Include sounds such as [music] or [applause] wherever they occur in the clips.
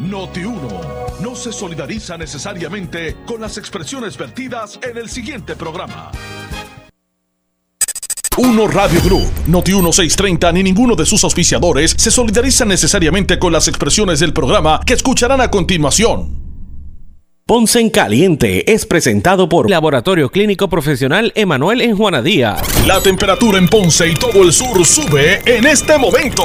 Noti 1 no se solidariza necesariamente con las expresiones vertidas en el siguiente programa. 1 Radio Group, Noti 1630 ni ninguno de sus auspiciadores se solidariza necesariamente con las expresiones del programa que escucharán a continuación. Ponce en Caliente es presentado por Laboratorio Clínico Profesional Emanuel en Juana Díaz. La temperatura en Ponce y todo el sur sube en este momento.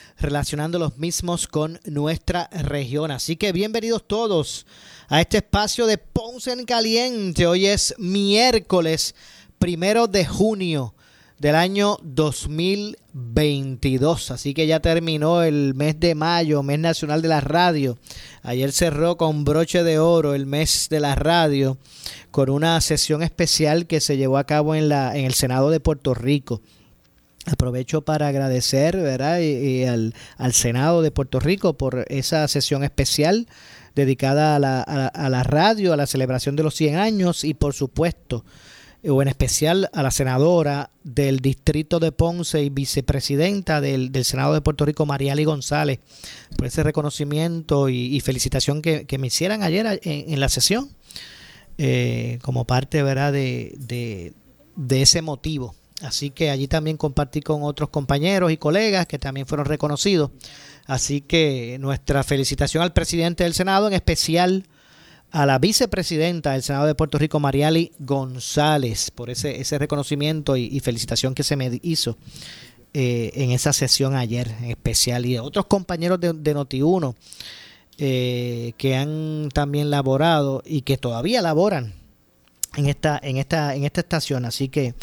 relacionando los mismos con nuestra región. Así que bienvenidos todos a este espacio de Ponce en Caliente. Hoy es miércoles primero de junio del año 2022. Así que ya terminó el mes de mayo, mes nacional de la radio. Ayer cerró con broche de oro el mes de la radio con una sesión especial que se llevó a cabo en, la, en el Senado de Puerto Rico. Aprovecho para agradecer ¿verdad? Y, al, Senado de Puerto Rico por esa sesión especial dedicada a la, a, la, radio, a la celebración de los 100 años y por supuesto, o en especial a la senadora del Distrito de Ponce y vicepresidenta del, Senado de Puerto Rico, Mariali González, por ese reconocimiento y, felicitación que, me hicieran ayer en, la sesión, eh, como parte ¿verdad? De, de, de ese motivo Así que allí también compartí con otros compañeros y colegas que también fueron reconocidos. Así que nuestra felicitación al presidente del Senado, en especial a la vicepresidenta del Senado de Puerto Rico, Mariali González, por ese, ese reconocimiento y, felicitación que se me hizo eh, en esa sesión ayer en especial. Y a otros compañeros de, de Noti1 eh, que han también laborado y que todavía laboran en esta, en esta, en esta estación. Así que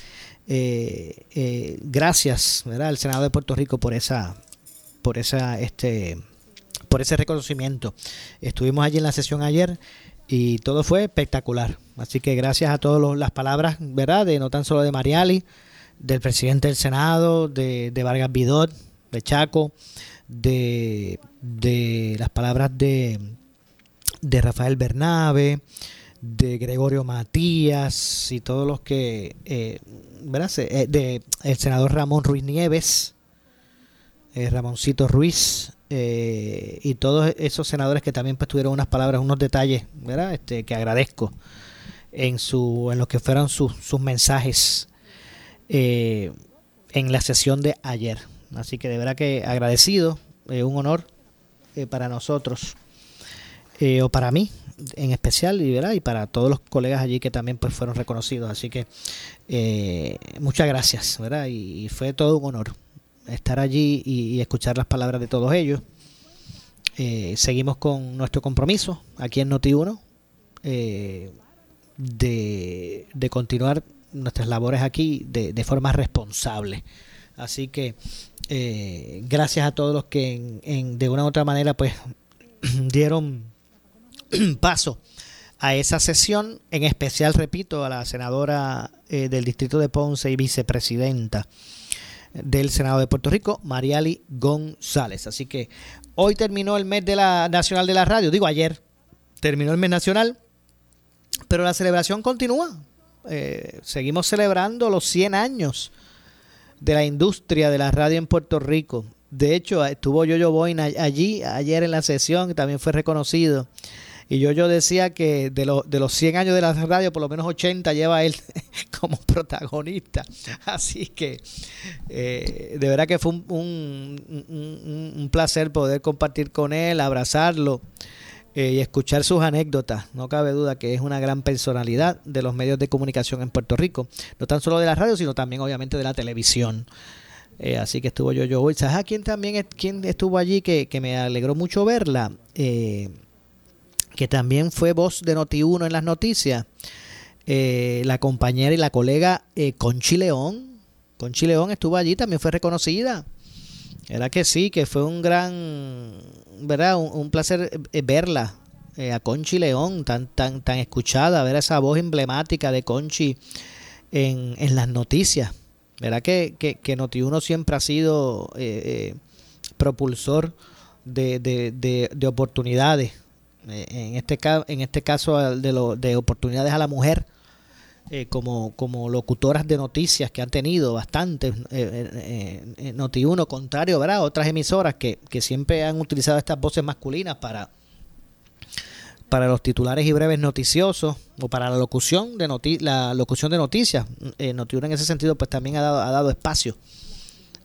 eh, eh, gracias al Senado de Puerto Rico por esa por esa este por ese reconocimiento. Estuvimos allí en la sesión ayer y todo fue espectacular. Así que gracias a todas las palabras verdad de no tan solo de Mariali del presidente del Senado de, de Vargas Vidot de Chaco de, de las palabras de de Rafael Bernabe de Gregorio Matías y todos los que, eh, ¿verdad? Eh, de el senador Ramón Ruiz Nieves, eh, Ramoncito Ruiz eh, y todos esos senadores que también pues, tuvieron unas palabras, unos detalles, ¿verdad? Este, que agradezco en su, en lo que fueron sus, sus mensajes en la sesión de ayer. Así que de verdad que agradecido, un honor para nosotros o para mí en especial y, y para todos los colegas allí que también pues fueron reconocidos. Así que eh, muchas gracias, ¿verdad? Y, fue todo un honor estar allí y, escuchar las palabras de todos ellos. Eh, seguimos con nuestro compromiso aquí en Noti1 eh, de, de, continuar nuestras labores aquí de, de forma responsable. Así que gracias a todos los que en, de una u otra manera pues [clears throat] dieron [clears throat] paso a esa sesión, en especial, repito, a la senadora eh, del Distrito de Ponce y vicepresidenta del Senado de Puerto Rico, Mariali González. Así que hoy terminó el mes de la Nacional de la Radio, digo ayer terminó el mes nacional, pero la celebración continúa. Eh, seguimos celebrando los 100 años de la industria de la radio en Puerto Rico. De hecho, estuvo Yoyo Boina allí ayer en la sesión, también fue reconocido y yo, yo decía que de, de los 100 años de la radio, por lo menos 80 lleva él [laughs] como protagonista. Así que eh, de verdad que fue un, un, placer poder compartir con él, abrazarlo eh, y escuchar sus anécdotas. No cabe duda que es una gran personalidad de los medios de comunicación en Puerto Rico. No tan solo de la radio, sino también obviamente de la televisión. Eh, así que estuvo yo yo. ¿Sabes quién también quién estuvo allí que, que me alegró mucho verla? Eh, que también fue voz de Noti1 en las noticias, eh, la compañera y la colega eh, Conchi León. Conchi León estuvo allí, también fue reconocida. Era que sí, que fue un gran, ¿verdad? Un, placer eh, verla eh, a Conchi León, tan, tan, tan escuchada, ver esa voz emblemática de Conchi en, en las noticias. ¿Verdad que, que, que Noti1 siempre ha sido eh, propulsor de, de, de, oportunidades? En, este, en este caso de, lo, de oportunidades a la mujer. como, como locutoras de noticias que han tenido bastantes, eh, Noti1, contrario, ¿verdad? Otras emisoras que, que siempre han utilizado estas voces masculinas para, para los titulares y breves noticiosos o para la locución de noti la locución de noticias. Eh, Notiuno en ese sentido pues también ha dado, ha dado espacio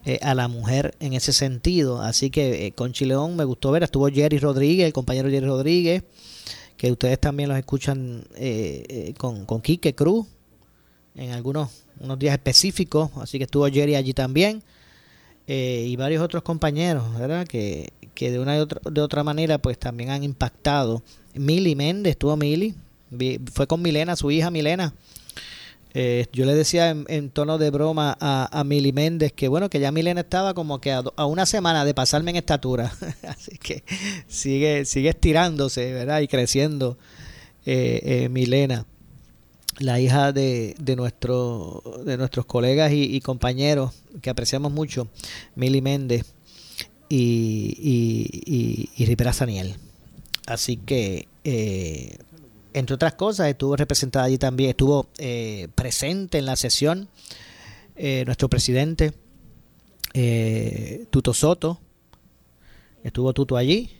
eh, a la mujer en ese sentido. Así que eh, con Chileón me gustó ver, estuvo Jerry Rodríguez, el compañero Jerry Rodríguez, que ustedes también los escuchan eh, con, con Quique Cruz en algunos unos días específicos, así que estuvo Jerry allí también. y varios otros compañeros, ¿verdad? Que, que de una y otra, de otra manera pues también han impactado Mili Méndez, estuvo Mili, fue con Milena, su hija Milena. Eh, yo le decía en, tono de broma a, a, Mili Méndez que bueno, que ya Milena estaba como que a, una semana de pasarme en estatura. [laughs] Así que sigue, sigue estirándose, ¿verdad? Y creciendo eh, eh, Milena, la hija de, de, nuestro, de nuestros colegas y, compañeros que apreciamos mucho, Mili Méndez y, y, y Rivera Saniel. Así que, entre otras cosas, estuvo representada allí también, estuvo eh, presente en la sesión eh, nuestro presidente Tuto Soto, estuvo Tuto allí,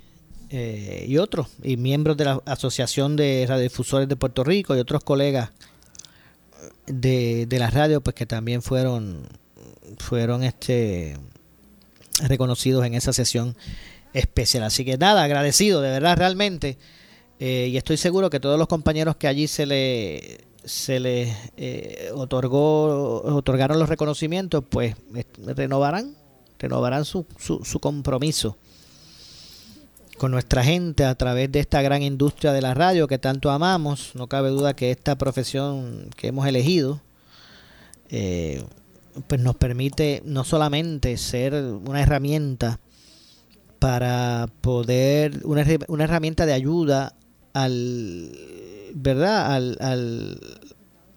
y otros, y miembros de la Asociación de Radiodifusores de Puerto Rico y otros colegas de, de la radio, pues que también fueron, fueron este reconocidos en esa sesión especial. Así que nada, agradecido, de verdad, realmente. Eh, y estoy seguro que todos los compañeros que allí se le se les eh, otorgó otorgaron los reconocimientos pues renovarán renovarán su, su, su compromiso con nuestra gente a través de esta gran industria de la radio que tanto amamos. No cabe duda que esta profesión que hemos elegido eh, pues nos permite no solamente ser una herramienta para poder, una, una herramienta de ayuda al, ¿verdad? Al,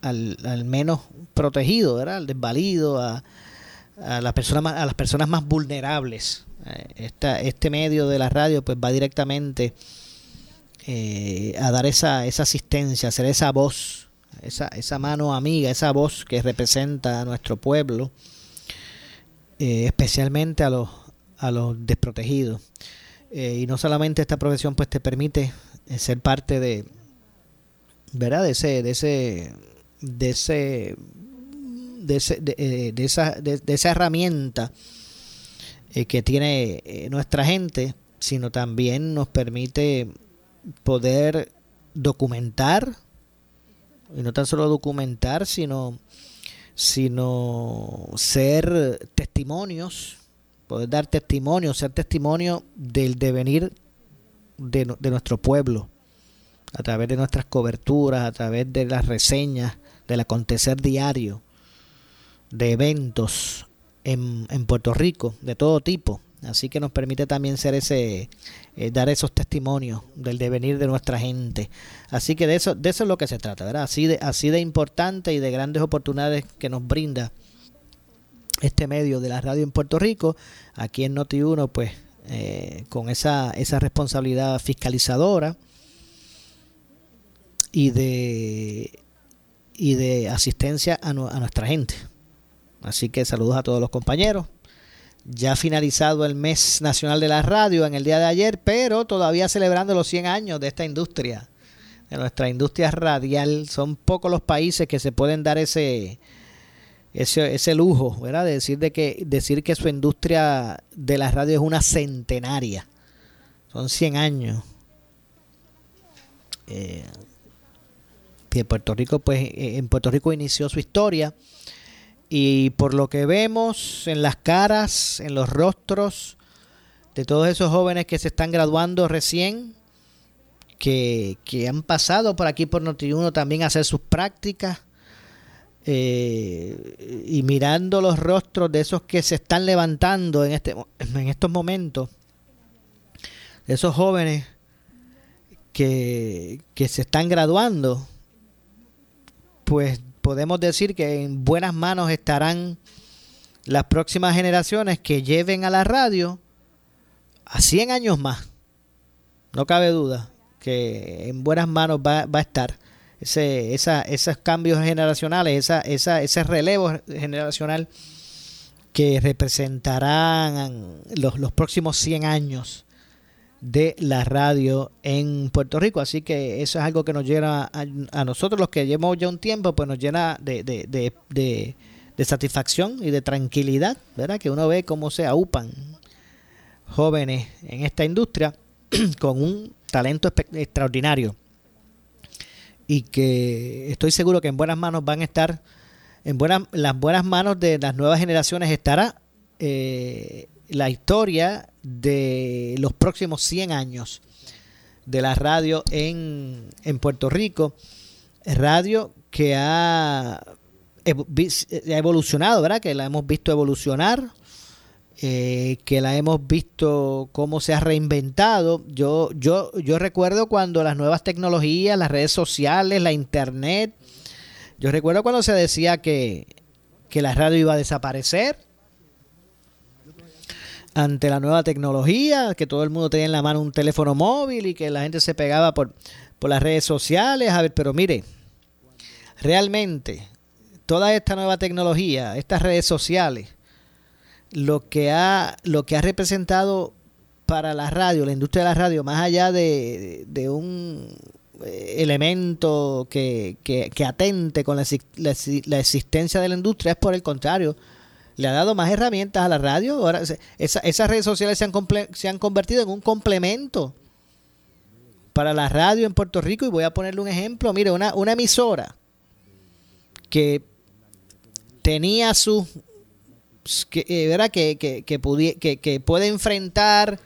al, al, menos protegido. Al desvalido, a, a, las personas a las personas más vulnerables. Eh, esta, este medio de la radio pues va directamente eh, a dar esa, esa asistencia, a ser esa voz, esa, esa mano amiga, esa voz que representa a nuestro pueblo, eh, especialmente a los a los desprotegidos. Y no solamente esta profesión pues te permite ser parte de verdad de ese de ese de ese de, ese, de, eh, esa, de, esa herramienta que tiene nuestra gente sino también nos permite poder documentar y no tan solo documentar sino sino ser testimonios poder dar testimonio, ser testimonio del devenir de, nuestro pueblo, a través de nuestras coberturas, a través de las reseñas, del acontecer diario, de eventos en, en Puerto Rico, de todo tipo. Así que nos permite también ser ese, eh, dar esos testimonios del devenir de nuestra gente. Así que de eso, de eso es lo que se trata, ¿verdad? Así de, así de importante y de grandes oportunidades que nos brinda este medio de la radio en Puerto Rico, aquí en Noti1, pues eh, con esa, esa responsabilidad fiscalizadora y de, y de asistencia a, a nuestra gente. Así que saludos a todos los compañeros. Ya ha finalizado el mes nacional de la radio en el día de ayer, pero todavía celebrando los 100 años de esta industria, de nuestra industria radial. Son pocos los países que se pueden dar ese, ese, ese lujo, ¿verdad? De decir, de que, decir que su industria de la radio es una centenaria. Son 100 años. Eh, Puerto Rico, pues, eh, en Puerto Rico inició su historia. Y por lo que vemos en las caras, en los rostros de todos esos jóvenes que se están graduando recién, que, que han pasado por aquí por Noti1 también a hacer sus prácticas, eh, y mirando los rostros de esos que se están levantando en, este, en estos momentos, de esos jóvenes que, que se están graduando, pues podemos decir que en buenas manos estarán las próximas generaciones que lleven a la radio a 100 años más. No cabe duda que en buenas manos va, va a estar ese, esa, esos cambios generacionales, esa, esa, ese relevo generacional que representarán los, los próximos 100 años de la radio en Puerto Rico. Así que eso es algo que nos llena a, nosotros, los que llevamos ya un tiempo, pues nos llena de, de, de, satisfacción y de tranquilidad, ¿verdad? Que uno ve cómo se aupan jóvenes en esta industria [clears throat] con un talento extraordinario y que estoy seguro que en buenas manos van a estar, en buenas, las buenas manos de las nuevas generaciones estará eh, la historia de los próximos 100 años de la radio en, en Puerto Rico. Radio que ha, evolucionado, ¿verdad? Que la hemos visto evolucionar, eh, que la hemos visto cómo se ha reinventado. Yo, yo, yo recuerdo cuando las nuevas tecnologías, las redes sociales, la internet, yo recuerdo cuando se decía que, que la radio iba a desaparecer ante la nueva tecnología, que todo el mundo tenía en la mano un teléfono móvil y que la gente se pegaba por, por las redes sociales. A ver, pero mire, realmente toda esta nueva tecnología, estas redes sociales, lo que ha, lo que ha representado para la radio, la industria de la radio, más allá de, de un eh, elemento que, que, que atente con la, la, existencia de la industria, es por el contrario, le ha dado más herramientas a la radio. Ahora, esas redes sociales se han, se han convertido en un complemento para la radio en Puerto Rico. Y voy a ponerle un ejemplo. Mire, una, una emisora que tenía su... Que, eh, que, que, que, que, puede enfrentar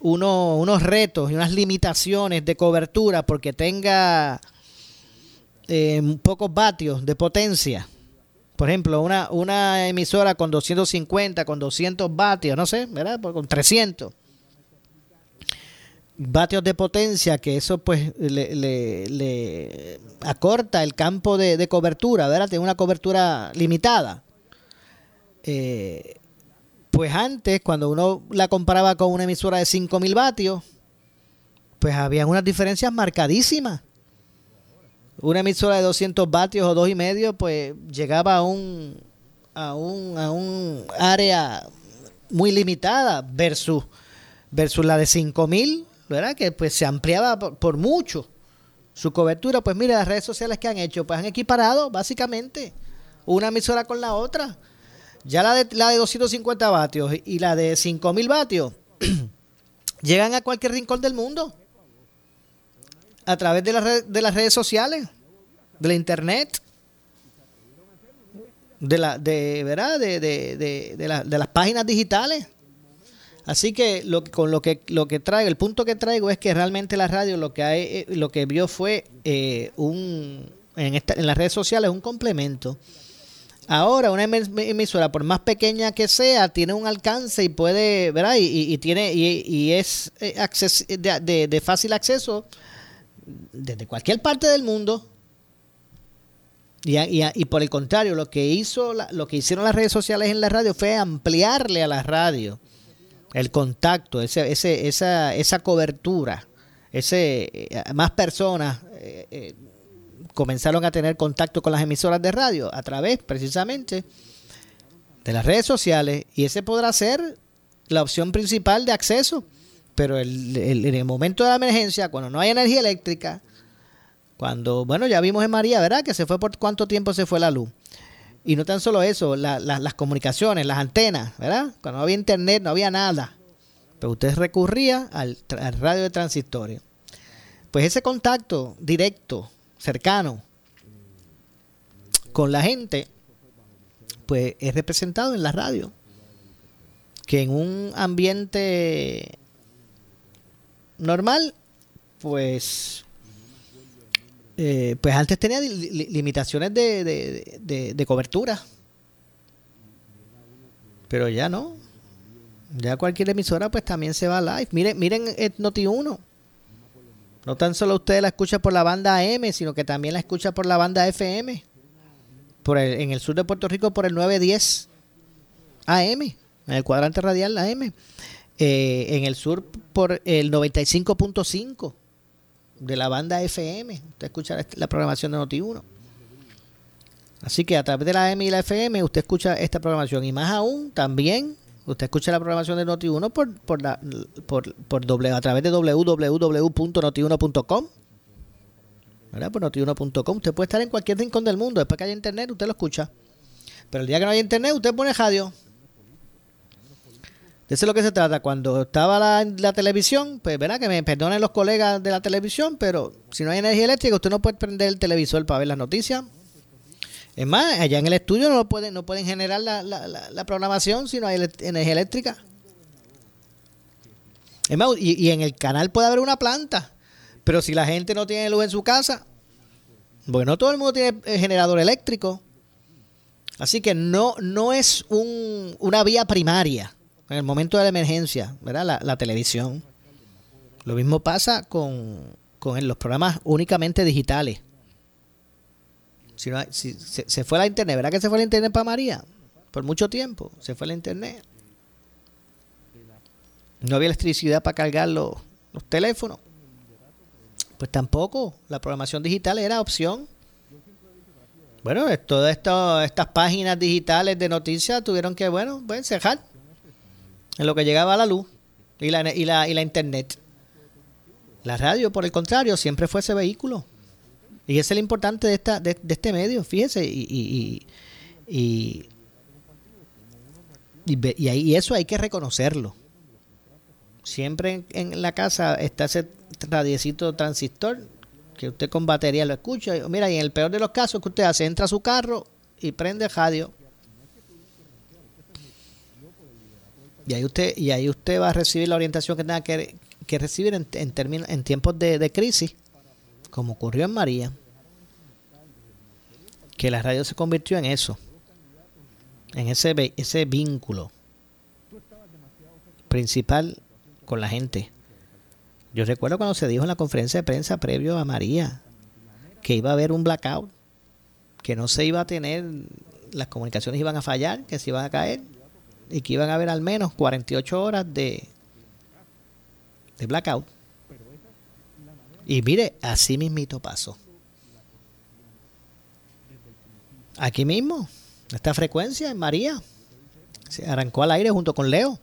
uno, unos retos y unas limitaciones de cobertura porque tenga eh, pocos vatios de potencia por ejemplo, una, una emisora con 250, con 200 vatios, no sé, ¿verdad? Pues con 300 vatios de potencia, que eso pues le, le, acorta el campo de, cobertura, ¿verdad? Tiene una cobertura limitada. Eh, pues antes, cuando uno la comparaba con una emisora de 5.000 vatios, pues había unas diferencias marcadísimas una emisora de 200 vatios o dos y medio, pues llegaba a un, a un, a un área muy limitada versus, versus la de 5000, ¿verdad? Que pues se ampliaba por, mucho su cobertura. Pues mire, las redes sociales que han hecho, pues han equiparado básicamente una emisora con la otra. Ya la de, la de 250 vatios y la de 5000 vatios [clears throat] llegan a cualquier rincón del mundo a través de, de las redes sociales, de la internet, de la, de, ¿verdad? De, de, de, la, de las páginas digitales. Así que lo, con lo que lo que traigo, el punto que traigo es que realmente la radio lo que hay, eh, lo que vio fue eh, un en, esta, en las redes sociales un complemento. Ahora una emisora por más pequeña que sea tiene un alcance y puede, ¿verdad? Y, y, tiene y, es eh, de, de, fácil acceso desde cualquier parte del mundo. Y, por el contrario, lo que hizo lo que hicieron las redes sociales en la radio fue ampliarle a la radio el contacto, ese, ese, esa, esa cobertura, ese eh, más personas eh, comenzaron a tener contacto con las emisoras de radio a través precisamente de las redes sociales y ese podrá ser la opción principal de acceso pero el, en el momento de la emergencia, cuando no hay energía eléctrica, cuando, bueno, ya vimos en María, ¿verdad? Que se fue por cuánto tiempo se fue la luz. Y no tan solo eso, las comunicaciones, las antenas, ¿verdad? Cuando no había internet, no había nada. Pero usted recurría al, al radio de transistorio. Pues ese contacto directo, cercano, con la gente, pues es representado en la radio. Que en un ambiente normal, pues eh, pues antes tenía limitaciones de, de, cobertura. Pero ya no. Ya cualquier emisora pues también se va live. Miren, miren Noti 1. No tan solo usted la escucha por la banda AM, sino que también la escucha por la banda FM. Por en el sur de Puerto Rico por el 910 AM, en el cuadrante radial AM. Eh, en el sur por el 95.5 de la banda FM. Usted escucha la programación de Noti1. Así que a través de la AM y la FM usted escucha esta programación. Y más aún, también Usted escucha la programación de Noti1 por, por, la, por, por doble, a través de www.noti1.com. ¿Verdad? Por noti1.com. Usted puede estar en cualquier rincón del mundo. Después que haya internet, usted lo escucha. Pero el día que no haya internet, usted pone radio. De eso es lo que se trata. Cuando estaba la, la televisión, pues verá que me perdonen los colegas de la televisión, pero si no hay energía eléctrica, usted no puede prender el televisor para ver las noticias. Es más, allá en el estudio no pueden, no pueden generar la, la, la, programación si no hay energía eléctrica. Es más, y, en el canal puede haber una planta, pero si la gente no tiene luz en su casa, bueno, todo el mundo tiene generador eléctrico. Así que no, no es un, una vía primaria en el momento de la emergencia, ¿verdad? La, la televisión. Lo mismo pasa con, con los programas únicamente digitales. Si, se, fue la internet, ¿verdad que se fue la internet para María? Por mucho tiempo, se fue la internet. No había electricidad para cargar los, teléfonos. Pues tampoco, la programación digital era opción. Bueno, todas estas páginas digitales de noticias tuvieron que, bueno, pues cerrar en lo que llegaba a la luz y la, y la, y la internet. La radio, por el contrario, siempre fue ese vehículo. Y eso es lo importante de, esta, de, este medio, fíjese, y, y, y, y, y, eso hay que reconocerlo. Siempre en, la casa está ese radiecito transistor que usted con batería lo escucha. Mira, y en el peor de los casos que usted hace, entra a su carro y prende radio. Y ahí usted, y ahí usted va a recibir la orientación que tenga que, que recibir en, en, en tiempos de, de crisis como ocurrió en María, que la radio se convirtió en eso, en ese, ese vínculo principal con la gente. Yo recuerdo cuando se dijo en la conferencia de prensa previo a María que iba a haber un blackout, que no se iba a tener, las comunicaciones iban a fallar, que se iban a caer y que iban a haber al menos 48 horas de, de blackout. Y mire, así mismito pasó. Aquí mismo, esta frecuencia en María, se arrancó al aire junto con Leo.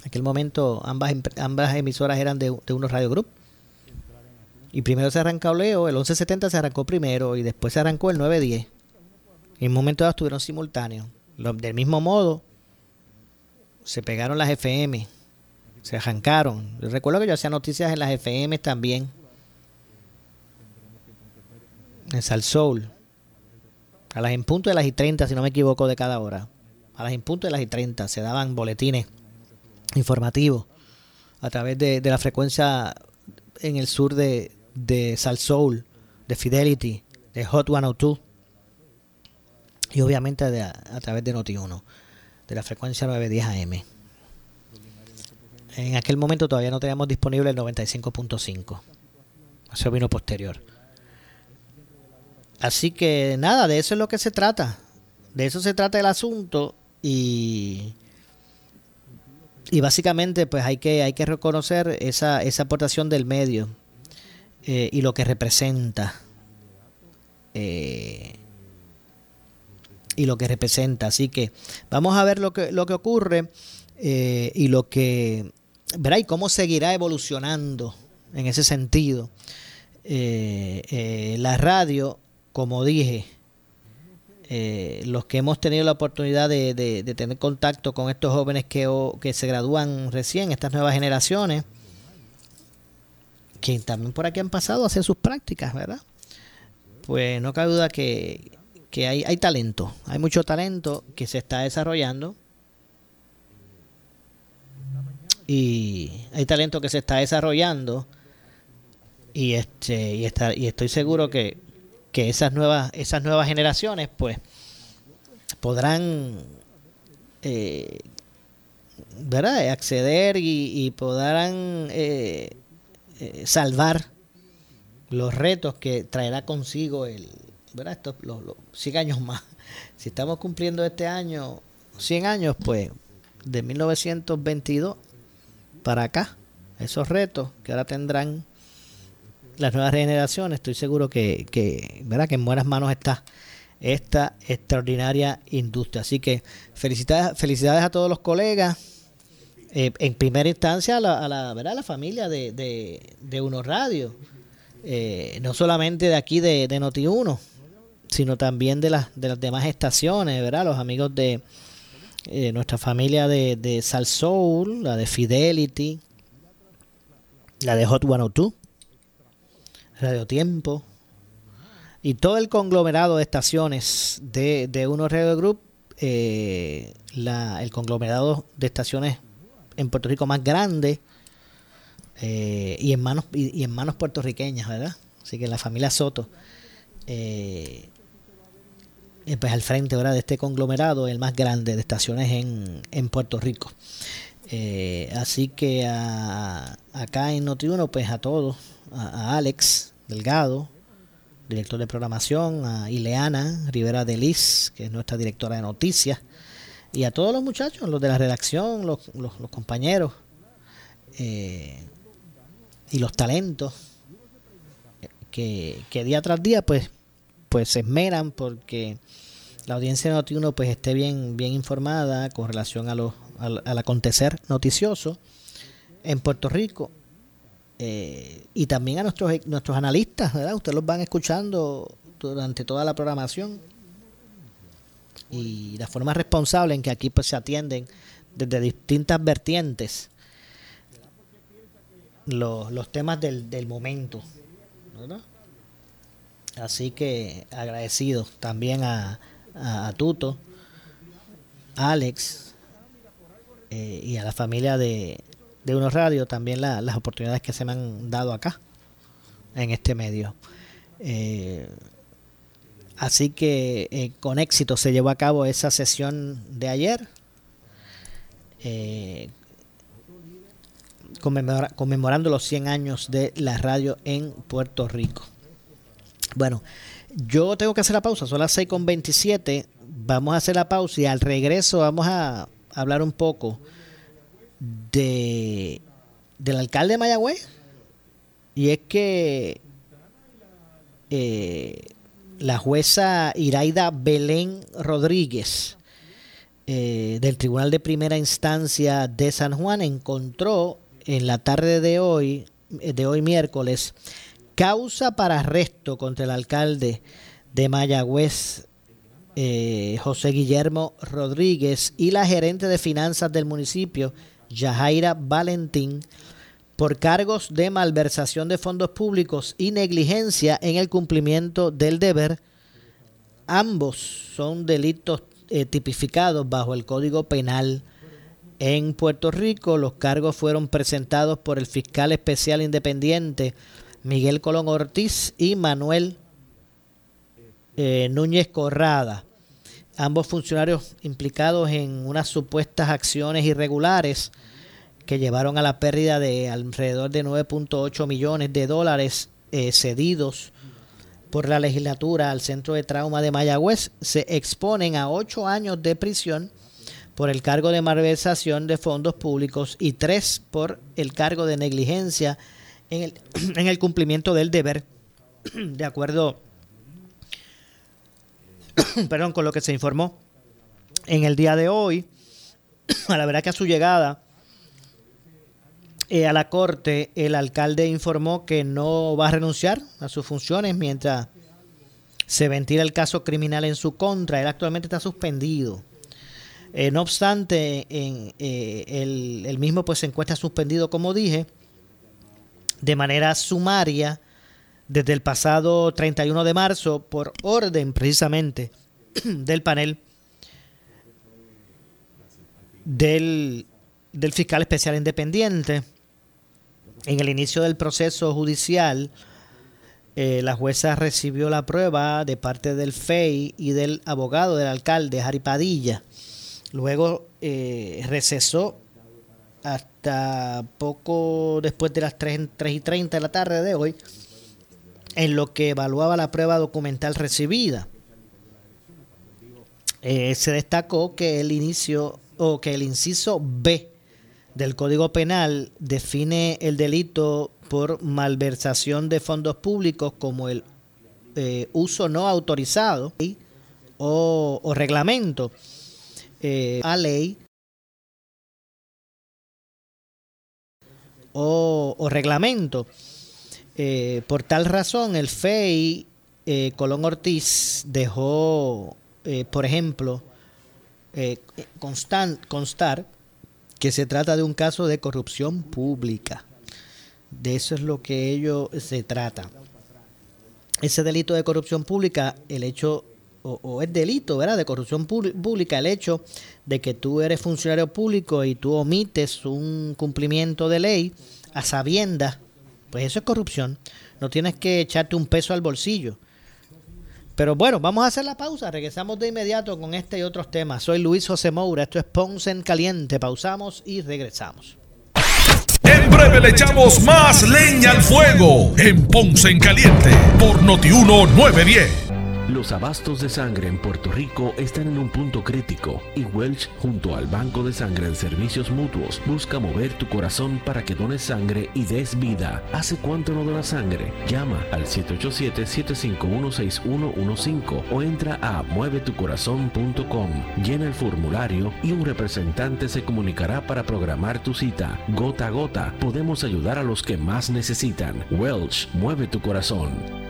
En aquel momento ambas, em, ambas emisoras eran de, de unos Radio Group. Y primero se arrancó Leo, el 1170 se arrancó primero y después se arrancó el 910. Y en un momento dado estuvieron simultáneos. Del mismo modo, se pegaron las FM, se arrancaron. recuerdo que yo hacía noticias en las FM también. En Sal Soul. A las en punto de las y 30, si no me equivoco, de cada hora. A las en punto de las y 30 se daban boletines informativos a través de, la frecuencia en el sur de, de Sal Soul, de Fidelity, de Hot 102 y obviamente a, través de Noti1, de la frecuencia 910 AM. En aquel momento todavía no teníamos disponible el 95.5. Eso vino posterior. Así que nada, de eso es lo que se trata. De eso se trata el asunto y, y básicamente pues hay que, hay que reconocer esa, esa aportación del medio eh, y lo que representa. Eh, y lo que representa. Así que vamos a ver lo que, lo que ocurre eh, y lo que verá y cómo seguirá evolucionando en ese sentido. Eh, eh, la radio, como dije, eh, los que hemos tenido la oportunidad de, tener contacto con estos jóvenes que, que se gradúan recién, estas nuevas generaciones, que también por aquí han pasado a hacer sus prácticas, ¿verdad? Pues no cabe duda que, hay talento, hay mucho talento que se está desarrollando y hay talento que se está desarrollando y este y está, y estoy seguro que, que esas nuevas esas nuevas generaciones pues podrán eh, ¿verdad? acceder y, podrán eh, eh, salvar los retos que traerá consigo el, ¿verdad? Estos, los, 100 años más. Si estamos cumpliendo este año 100 años, pues de 1922 para acá, esos retos que ahora tendrán las nuevas generaciones, estoy seguro que, que, ¿verdad? que en buenas manos está esta extraordinaria industria. Así que felicidades, felicidades a todos los colegas. Eh, en primera instancia a la, a la, ¿verdad? la familia de, de, Uno Radio, eh, no solamente de aquí de, de Noti1, sino también de, las de las demás estaciones, ¿verdad? los amigos de eh, nuestra familia de, de Sal Soul, la de Fidelity, la de Hot 102, Radio Tiempo, y todo el conglomerado de estaciones de, de Uno Radio Group, eh, la, el conglomerado de estaciones en Puerto Rico más grande eh, y en manos y, en manos puertorriqueñas, ¿verdad? Así que la familia Soto, eh, pues al frente ¿verdad? de este conglomerado, el más grande de estaciones en, en Puerto Rico. así que acá en Noti1, pues a todos, a Alex Delgado, director de programación, a Ileana Rivera de Liz, que es nuestra directora de noticias, y a todos los muchachos, los de la redacción, los, compañeros eh, y los talentos que, día tras día pues, pues se esmeran porque la audiencia de Noti1 pues esté bien, bien informada con relación a los, al acontecer noticioso en Puerto Rico eh, y también a nuestros, nuestros analistas, ¿verdad? Ustedes los van escuchando durante toda la programación y la forma responsable en que aquí pues se atienden desde distintas vertientes los, los temas del, del momento, ¿verdad? Así que agradecido también a, a, Tuto, Alex eh, y a la familia de, de Uno Radio, también las oportunidades que se me han dado acá, en este medio. Eh, así que eh, con éxito se llevó a cabo esa sesión de ayer. Conmemorando los 100 años de la radio en Puerto Rico. Bueno, yo tengo que hacer la pausa, son las 6 con 27. Vamos a hacer la pausa y al regreso vamos a hablar un poco de del alcalde de Mayagüez y es que eh, la jueza Iraida Belén Rodríguez eh, del Tribunal de Primera Instancia de San Juan encontró en la tarde de hoy, de hoy miércoles, causa para arresto contra el alcalde de Mayagüez, eh, José Guillermo Rodríguez, y la gerente de finanzas del municipio, Yajaira Valentín por cargos de malversación de fondos públicos y negligencia en el cumplimiento del deber. Ambos son delitos eh, tipificados bajo el Código Penal en Puerto Rico. Los cargos fueron presentados por el fiscal especial independiente Miguel Colón Ortiz y Manuel eh, Núñez Corrada. Ambos funcionarios implicados en unas supuestas acciones irregulares que llevaron a la pérdida de alrededor de 9.8 millones de dólares eh, cedidos por la legislatura al Centro de Trauma de Mayagüez, se exponen a ocho años de prisión por el cargo de malversación de fondos públicos y tres por el cargo de negligencia en el, [clears throat] en el cumplimiento del deber, [clears throat] de acuerdo [clears throat] perdón, con lo que se informó en el día de hoy, a la verdad que a su llegada eh, a la corte, el alcalde informó que no va a renunciar a sus funciones mientras se ventila el caso criminal en su contra. Él actualmente está suspendido. Eh, no obstante, en, eh, el, el, mismo pues se encuentra suspendido, como dije, de manera sumaria desde el pasado 31 de marzo por orden precisamente [clears throat] del panel del, fiscal especial independiente. En el inicio del proceso judicial, eh, la jueza recibió la prueba de parte del FEI y del abogado del alcalde, Jari Padilla. Luego eh, recesó hasta hasta poco después de las 3, 3 y 30 de la tarde de hoy, en lo que evaluaba la prueba documental recibida. Eh, se destacó que el inicio o que el inciso B del Código Penal define el delito por malversación de fondos públicos como el eh, uso no autorizado o, reglamento eh, a ley o, reglamento. Eh, por tal razón, el FEI Colón Ortiz dejó, por ejemplo, constar que se trata de un caso de corrupción pública. De eso es lo que ello se trata. Ese delito de corrupción pública, el hecho, o, es delito, ¿verdad? De corrupción pública, el hecho de que tú eres funcionario público y tú omites un cumplimiento de ley a sabiendas, pues eso es corrupción. No tienes que echarte un peso al bolsillo. Pero bueno, vamos a hacer la pausa. Regresamos de inmediato con este y otros temas. Soy Luis José Moura. Esto es Ponce en Caliente. Pausamos y regresamos. En breve le echamos más leña al fuego en Ponce en Caliente por Notiuno 910. Los abastos de sangre en Puerto Rico están en un punto crítico y Welch, junto al Banco de Sangre en Servicios Mutuos, busca mover tu corazón para que dones sangre y des vida. ¿Hace cuánto no donas sangre? Llama al 787-751-6115 o entra a muevetucorazón.com. Llena el formulario y un representante se comunicará para programar tu cita. Gota a gota, podemos ayudar a los que más necesitan. Welch, mueve tu corazón.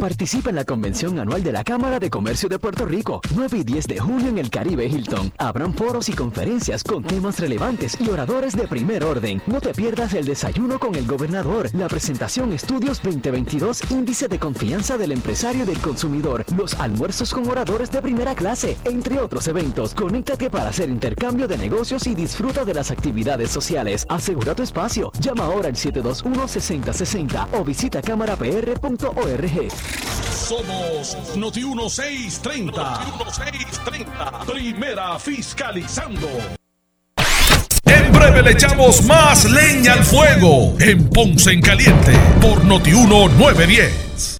Participa en la convención anual de la Cámara de Comercio de Puerto Rico, 9 y 10 de junio en el Caribe Hilton. Habrán foros y conferencias con temas relevantes y oradores de primer orden. No te pierdas el desayuno con el gobernador, la presentación Estudios 2022, Índice de Confianza del Empresario y del Consumidor, los almuerzos con oradores de primera clase, entre otros eventos. Conéctate para hacer intercambio de negocios y disfruta de las actividades sociales. Asegura tu espacio. Llama ahora al 721-6060 o visita cámarapr.org. Somos Noti 1630. Noti 1630. Primera fiscalizando. En breve le echamos más leña al fuego en Ponce en Caliente por Noti 1910.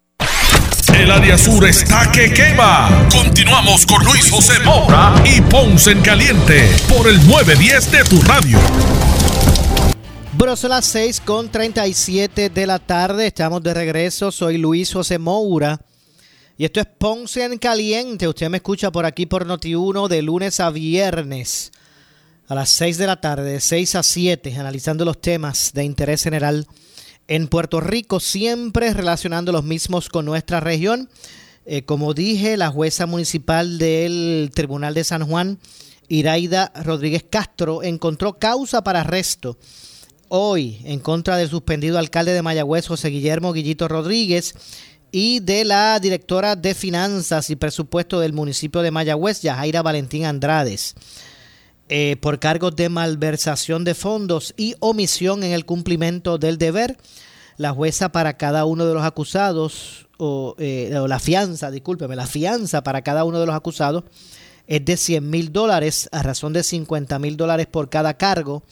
El área sur está que quema. Continuamos con Luis José Moura y Ponce en Caliente por el 910 de tu radio. Bueno, son las 6 con 37 de la tarde. Estamos de regreso. Soy Luis José Moura. Y esto es Ponce en Caliente. Usted me escucha por aquí por Noti1 de lunes a viernes a las 6 de la tarde, de 6 a 7, analizando los temas de interés general en Puerto Rico, siempre relacionando los mismos con nuestra región. Eh, como dije, la jueza municipal del Tribunal de San Juan, Iraida Rodríguez Castro, encontró causa para arresto hoy en contra del suspendido alcalde de Mayagüez, José Guillermo Guillito Rodríguez, y de la directora de Finanzas y Presupuesto del municipio de Mayagüez, Yajaira Valentín Andrades. Eh, por cargos de malversación de fondos y omisión en el cumplimiento del deber. La jueza para cada uno de los acusados, o, eh, la fianza, discúlpeme, la fianza para cada uno de los acusados es de 100 mil dólares a razón de 50 mil dólares por cada cargo.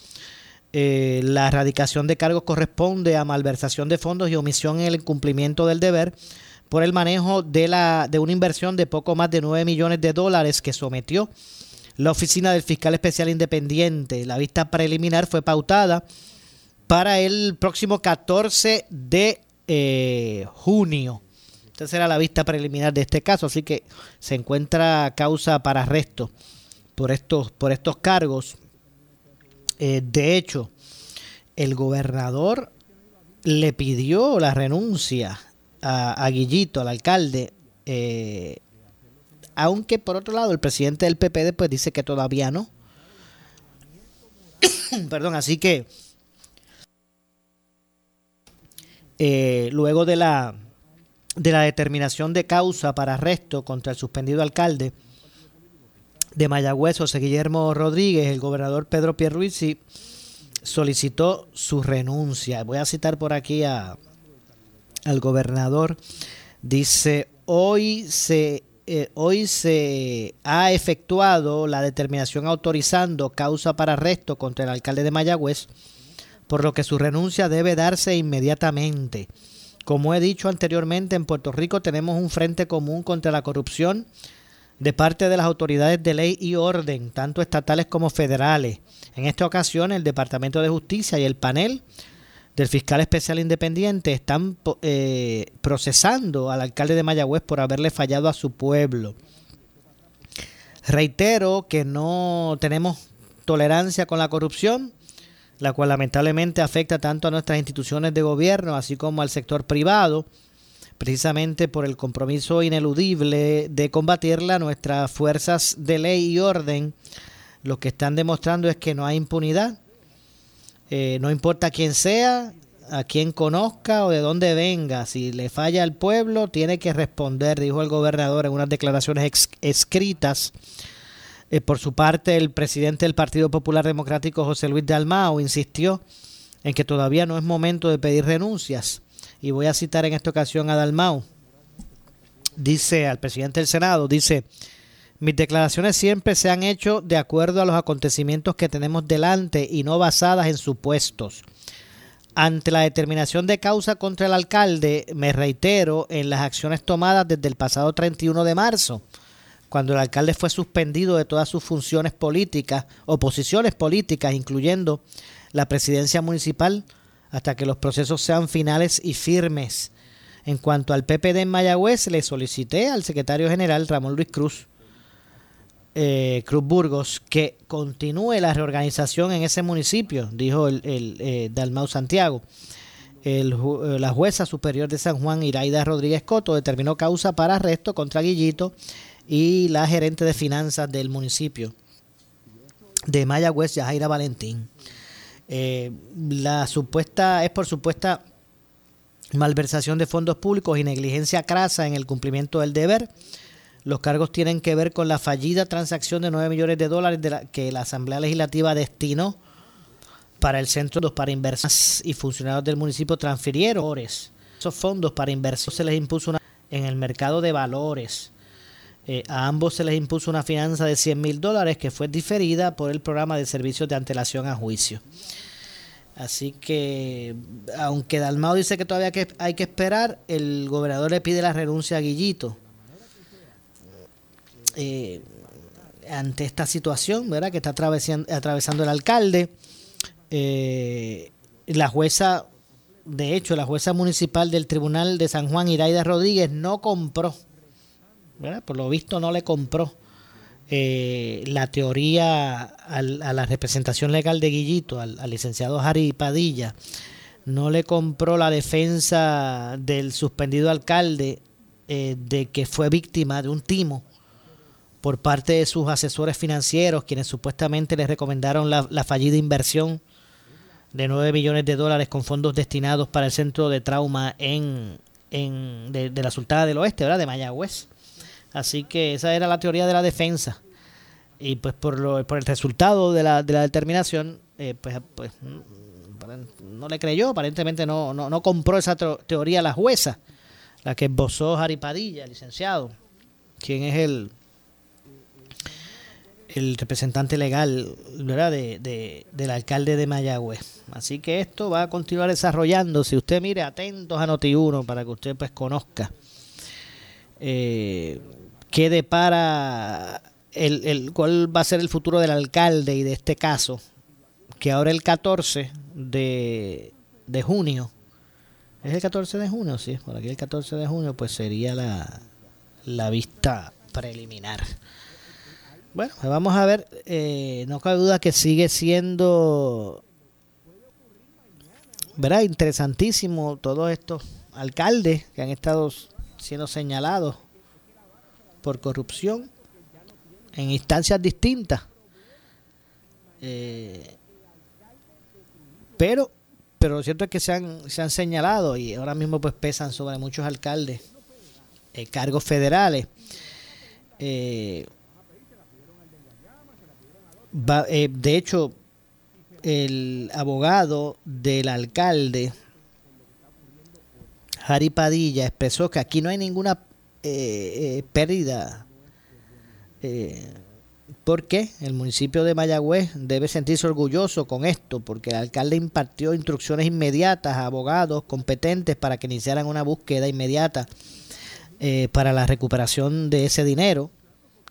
Eh, la erradicación de cargos corresponde a malversación de fondos y omisión en el cumplimiento del deber por el manejo de, la, de una inversión de poco más de 9 millones de dólares que sometió la oficina del fiscal especial independiente. La vista preliminar fue pautada para el próximo 14 de eh, junio. Esta será la vista preliminar de este caso, así que se encuentra causa para arresto por estos, por estos cargos. Eh, de hecho, el gobernador le pidió la renuncia a, Guillito, al alcalde, eh, aunque por otro lado el presidente del PPD pues dice que todavía no. [coughs] Perdón, así que eh, luego de la, de la determinación de causa para arresto contra el suspendido alcalde de Mayagüez, José Guillermo Rodríguez, el gobernador Pedro Pierruisi solicitó su renuncia. Voy a citar por aquí al gobernador. Dice, hoy se eh, hoy se ha efectuado la determinación autorizando causa para arresto contra el alcalde de Mayagüez, por lo que su renuncia debe darse inmediatamente. Como he dicho anteriormente, en Puerto Rico tenemos un frente común contra la corrupción de parte de las autoridades de ley y orden, tanto estatales como federales. En esta ocasión, el Departamento de Justicia y el panel del fiscal especial independiente están eh, procesando al alcalde de Mayagüez por haberle fallado a su pueblo. Reitero que no tenemos tolerancia con la corrupción, la cual lamentablemente afecta tanto a nuestras instituciones de gobierno, así como al sector privado, precisamente por el compromiso ineludible de combatirla, nuestras fuerzas de ley y orden lo que están demostrando es que no hay impunidad eh, no importa quién sea, a quién conozca o de dónde venga, si le falla al pueblo, tiene que responder, dijo el gobernador en unas declaraciones escritas. Eh, por su parte, el presidente del Partido Popular Democrático, José Luis Dalmao, insistió en que todavía no es momento de pedir renuncias. Y voy a citar en esta ocasión a Dalmao. Dice al presidente del Senado, dice, mis declaraciones siempre se han hecho de acuerdo a los acontecimientos que tenemos delante y no basadas en supuestos. Ante la determinación de causa contra el alcalde, me reitero en las acciones tomadas desde el pasado 31 de marzo, cuando el alcalde fue suspendido de todas sus funciones políticas o posiciones políticas, incluyendo la presidencia municipal, hasta que los procesos sean finales y firmes En cuanto al PPD en Mayagüez, le solicité al secretario general Ramón Luis Cruz, eh, Cruz Burgos, que continúe la reorganización en ese municipio, dijo el, eh, Dalmau Santiago. Eh, la jueza superior de San Juan, Iraida Rodríguez Coto, determinó causa para arresto contra Guillito y la gerente de finanzas del municipio de Mayagüez, Yajaira Valentín. La supuesta es por supuesta malversación de fondos públicos y negligencia crasa en el cumplimiento del deber. Los cargos tienen que ver con la fallida transacción de 9 millones de dólares de la, que la Asamblea Legislativa destinó para el Centro para Inversiones y funcionarios del municipio transfirieron esos fondos para inversión se les impuso una, en el mercado de valores. Eh, a ambos se les impuso una fianza de 100 mil dólares que fue diferida por el programa de servicios de antelación a juicio. Así que, aunque Dalmao dice que todavía hay que esperar, el gobernador le pide la renuncia a Guillito. Eh, ante esta situación, ¿verdad? Que está atravesando, el alcalde. Eh, la jueza, de hecho, la jueza municipal del Tribunal de San Juan, Iraida Rodríguez, no compró, ¿verdad? por lo visto no le compró eh, la teoría a la representación legal de Guillito, al, licenciado Harry Padilla, no le compró la defensa del suspendido alcalde de que fue víctima de un timo por parte de sus asesores financieros, quienes supuestamente le recomendaron la, la fallida inversión de 9 millones de dólares con fondos destinados para el centro de trauma en, en de, la Sultana del Oeste, ¿verdad? De Mayagüez. Así que esa era la teoría de la defensa. Y pues por, lo, por el resultado de la, de la determinación, eh, pues, pues no le creyó, aparentemente no, no, no compró esa teoría la jueza, la que esbozó Jari Padilla, licenciado, quien es el, el representante legal ¿verdad? De, del alcalde de Mayagüez. Así que esto va a continuar desarrollando. Si usted mire atentos a Noti1 para que usted pues conozca eh, qué depara el, el, cuál va a ser el futuro del alcalde y de este caso, que ahora el 14 de, de junio, ¿es el 14 de junio? Sí, por aquí el 14 de junio pues sería la, la vista preliminar. Bueno, pues vamos a ver, eh, no cabe duda que sigue siendo, ¿verdad? Interesantísimo todos estos alcaldes que han estado siendo señalados por corrupción en instancias distintas. Eh, pero, pero lo cierto es que se han, se han señalado y ahora mismo pues pesan sobre muchos alcaldes eh, cargos federales. Eh, eh, de hecho, el abogado del alcalde, Jari Padilla, expresó que aquí no hay ninguna eh, eh, pérdida. Eh, porque el municipio de Mayagüez debe sentirse orgulloso con esto, porque el alcalde impartió instrucciones inmediatas a abogados competentes para que iniciaran una búsqueda inmediata para la recuperación de ese dinero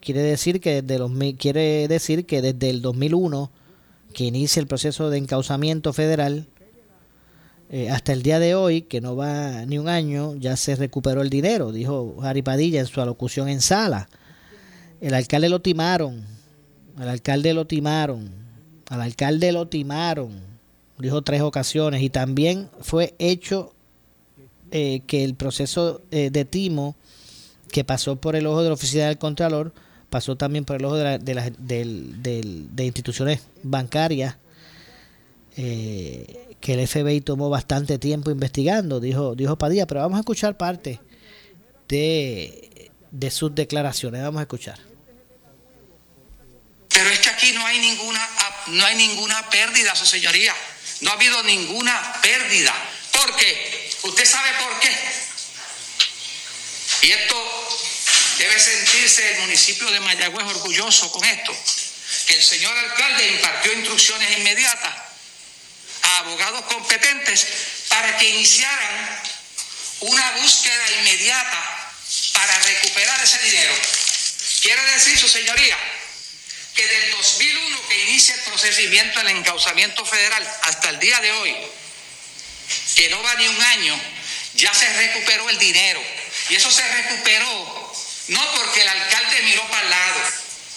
quiere decir que desde los quiere decir que desde el 2001 que inicia el proceso de encauzamiento federal eh, hasta el día de hoy, que no va ni un año, ya se recuperó el dinero, dijo Jari Padilla en su alocución en sala. El alcalde lo timaron, al alcalde lo timaron, al alcalde lo timaron, dijo tres ocasiones, y también fue hecho eh, que el proceso eh, de timo que pasó por el ojo de la oficina del Contralor pasó también por el ojo de, de, instituciones bancarias eh, que el FBI tomó bastante tiempo investigando, dijo, dijo Padilla, pero vamos a escuchar parte de, de sus declaraciones, vamos a escuchar. Pero es que aquí no hay ninguna, no hay ninguna pérdida, su señoría. No ha habido ninguna pérdida. ¿Por qué? ¿Usted sabe por qué? Y esto Debe sentirse el municipio de Mayagüez orgulloso con esto, que el señor alcalde impartió instrucciones inmediatas a abogados competentes para que iniciaran una búsqueda inmediata para recuperar ese dinero. Quiere decir, su señoría, que del 2001 que inicia el procedimiento del encauzamiento federal hasta el día de hoy, que no va ni un año, ya se recuperó el dinero. Y eso se recuperó no porque el alcalde miró para el lado,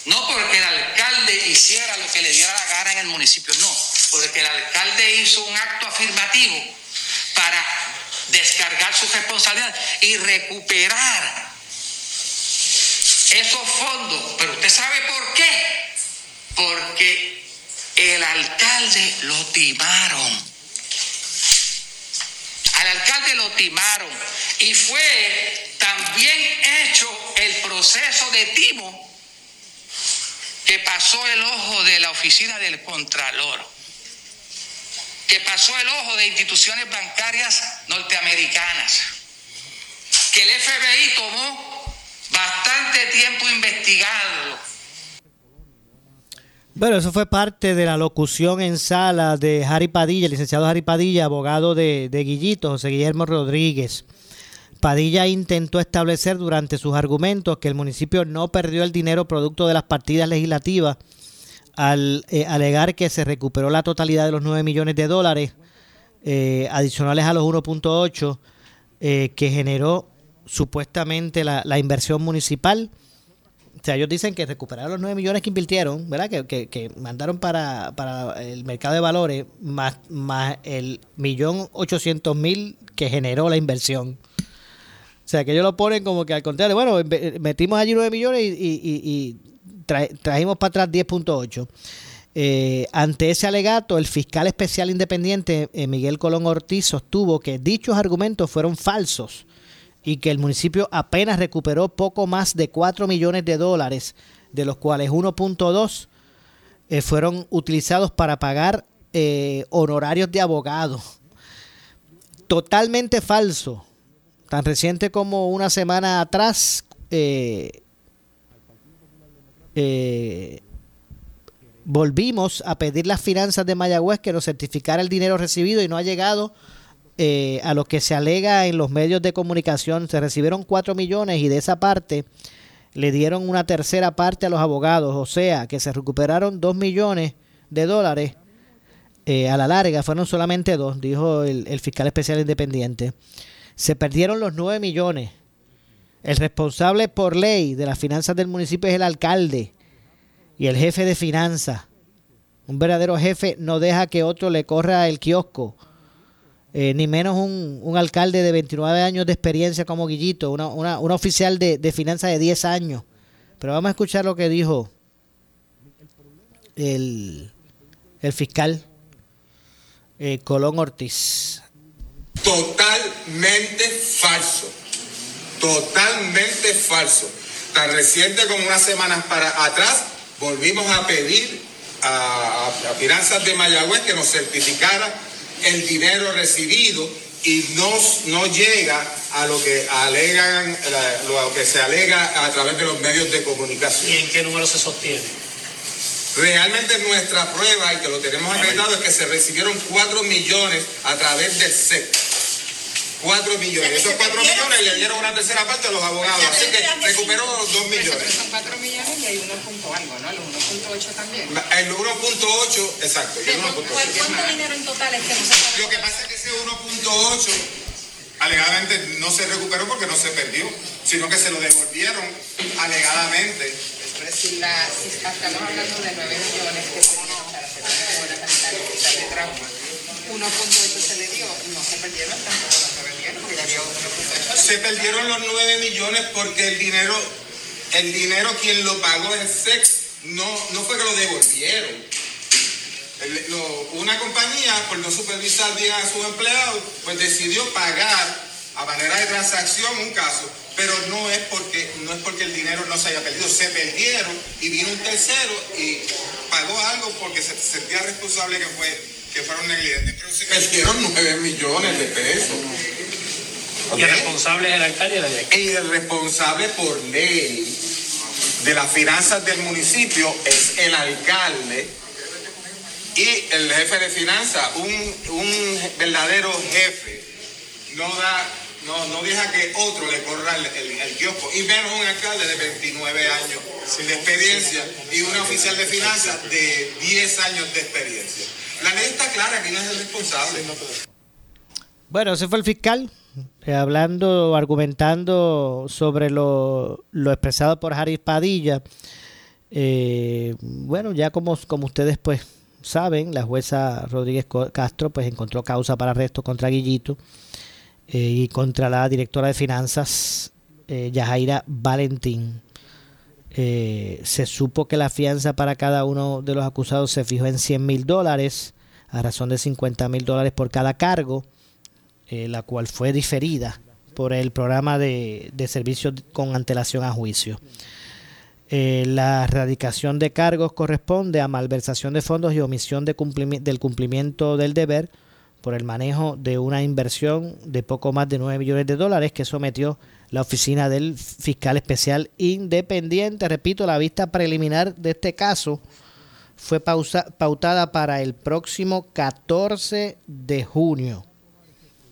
no porque el alcalde hiciera lo que le diera la gana en el municipio, no, porque el alcalde hizo un acto afirmativo para descargar su responsabilidad y recuperar esos fondos. Pero usted sabe por qué. Porque el alcalde lo timaron. Al alcalde lo timaron. Y fue también hecho el proceso de timo que pasó el ojo de la oficina del Contralor, que pasó el ojo de instituciones bancarias norteamericanas, que el FBI tomó bastante tiempo investigando. Bueno, eso fue parte de la locución en sala de Harry Padilla, el licenciado Harry Padilla, abogado de, de Guillito, José Guillermo Rodríguez. Padilla intentó establecer durante sus argumentos que el municipio no perdió el dinero producto de las partidas legislativas al eh, alegar que se recuperó la totalidad de los 9 millones de dólares eh, adicionales a los 1.8 eh, que generó supuestamente la, la, inversión municipal. O sea, ellos dicen que recuperaron los 9 millones que invirtieron, ¿verdad? Que, que, que mandaron para, para, el mercado de valores, más, más el millón ochocientos mil que generó la inversión. O sea, que ellos lo ponen como que al contrario, bueno, metimos allí 9 millones y, y, y tra trajimos para atrás 10.8. Eh, ante ese alegato, el fiscal especial independiente eh, Miguel Colón Ortiz sostuvo que dichos argumentos fueron falsos y que el municipio apenas recuperó poco más de 4 millones de dólares, de los cuales 1.2 eh, fueron utilizados para pagar eh, honorarios de abogados. Totalmente falso tan reciente como una semana atrás, eh, volvimos a pedir las finanzas de Mayagüez que nos certificara el dinero recibido y no ha llegado eh, a lo que se alega en los medios de comunicación. Se recibieron 4 millones y de esa parte le dieron una tercera parte a los abogados, o sea, que se recuperaron 2 millones de dólares. a la larga fueron solamente dos, dijo el, el fiscal especial independiente. Se perdieron los 9 millones. El responsable por ley de las finanzas del municipio es el alcalde y el jefe de finanzas. Un verdadero jefe no deja que otro le corra el kiosco. Eh, ni menos un, un, alcalde de 29 años de experiencia como Guillito, una, una, una oficial de, de, finanzas de 10 años. Pero vamos a escuchar lo que dijo el, el fiscal eh, Colón Ortiz. Totalmente falso. Totalmente falso. Tan reciente como unas semanas para atrás, volvimos a pedir a, a Finanzas de Mayagüez que nos certificara el dinero recibido y no, no llega a lo que alegan, lo que se alega a través de los medios de comunicación. ¿Y en qué número se sostiene? Realmente nuestra prueba, y que lo tenemos acreditado, es que se recibieron 4 millones a través del SEC. 4 millones. Esos 4 millones le dieron una tercera parte a los abogados. Así que recuperó 2 millones. Son 4 millones y hay 1 punto algo, ¿no? El 1.8 también. El 1.8, exacto. El 1 ¿Cuánto dinero en total es que no se? Lo que pasa es que ese 1.8 alegadamente no se recuperó porque no se perdió, sino que se lo devolvieron alegadamente. Pero si, la, si estamos hablando de 9 millones que se para una sanitaria de trauma, 1.8 se le dio, no se perdieron tampoco los 9 millones, porque ya había 1.8. Se perdieron los 9 millones porque el dinero, el dinero quien lo pagó es SEX, no, no fue que lo devolvieron. Una compañía, por no supervisar bien a sus empleados, pues decidió pagar a manera de transacción un caso, pero no es porque no es porque el dinero no se haya perdido, se perdieron y vino un tercero y pagó algo porque se sentía responsable que fue que fueron negligentes, pero se perdieron 9 millones de pesos. ¿Okay? Y el responsable es el alcalde de la. Y el responsable por ley de las finanzas del municipio es el alcalde y el jefe de finanzas, un, un verdadero jefe, no da no, no deja que otro le corra el, el, el, kiosco. Y menos un alcalde de 29 años de experiencia y un oficial de finanzas de 10 años de experiencia. La ley está clara, ¿quién es el responsable? Bueno, ese fue el fiscal eh, hablando, argumentando sobre lo, lo expresado por Harry Padilla. Eh, bueno, ya como, como ustedes pues saben, la jueza Rodríguez Castro pues encontró causa para arresto contra Guillito eh, y contra la directora de finanzas Yajaira Valentín. Se supo que la fianza para cada uno de los acusados se fijó en 100 mil dólares, a razón de 50 mil dólares por cada cargo. Eh, la cual fue diferida por el programa de, de servicios con antelación a juicio. Eh, la erradicación de cargos corresponde a malversación de fondos y omisión de del cumplimiento del deber por el manejo de una inversión de poco más de 9 millones de dólares que sometió la oficina del fiscal especial independiente. Repito, la vista preliminar de este caso fue pautada para el próximo 14 de junio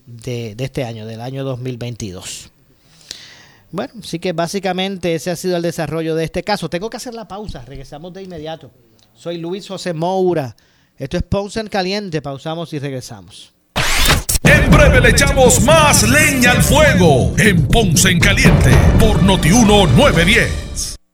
de, este año, del año 2022. Bueno, sí que básicamente ese ha sido el desarrollo de este caso. Tengo que hacer la pausa, regresamos de inmediato. Soy Luis José Moura. Esto es Ponce en Caliente. Pausamos y regresamos. En breve le echamos más leña al fuego en Ponce en Caliente por Notiuno 910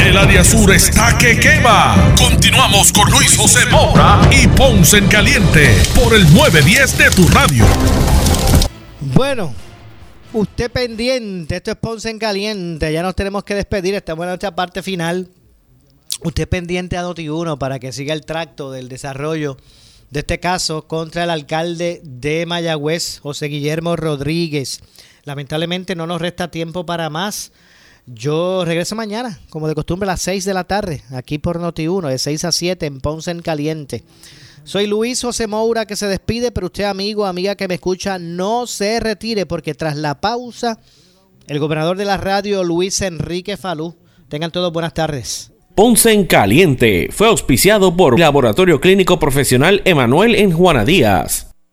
El área sur está que quema. Continuamos con Luis José Moura y Ponce en Caliente por el 910 de tu radio. Bueno, usted pendiente, esto es Ponce en Caliente, ya nos tenemos que despedir, estamos en nuestra parte final. Usted pendiente a Noti1 para que siga el tracto del desarrollo de este caso contra el alcalde de Mayagüez, José Guillermo Rodríguez. Lamentablemente no nos resta tiempo para más. Yo regreso mañana, como de costumbre, a las 6 de la tarde, aquí por Noti1, de 6 a 7 en Ponce en Caliente. Soy Luis José Moura que se despide, pero usted, amigo, amiga que me escucha, no se retire porque tras la pausa, el gobernador de la radio, Luis Enrique Falú. Tengan todos buenas tardes. Ponce en Caliente fue auspiciado por Laboratorio Clínico Profesional Emanuel en Juana Díaz.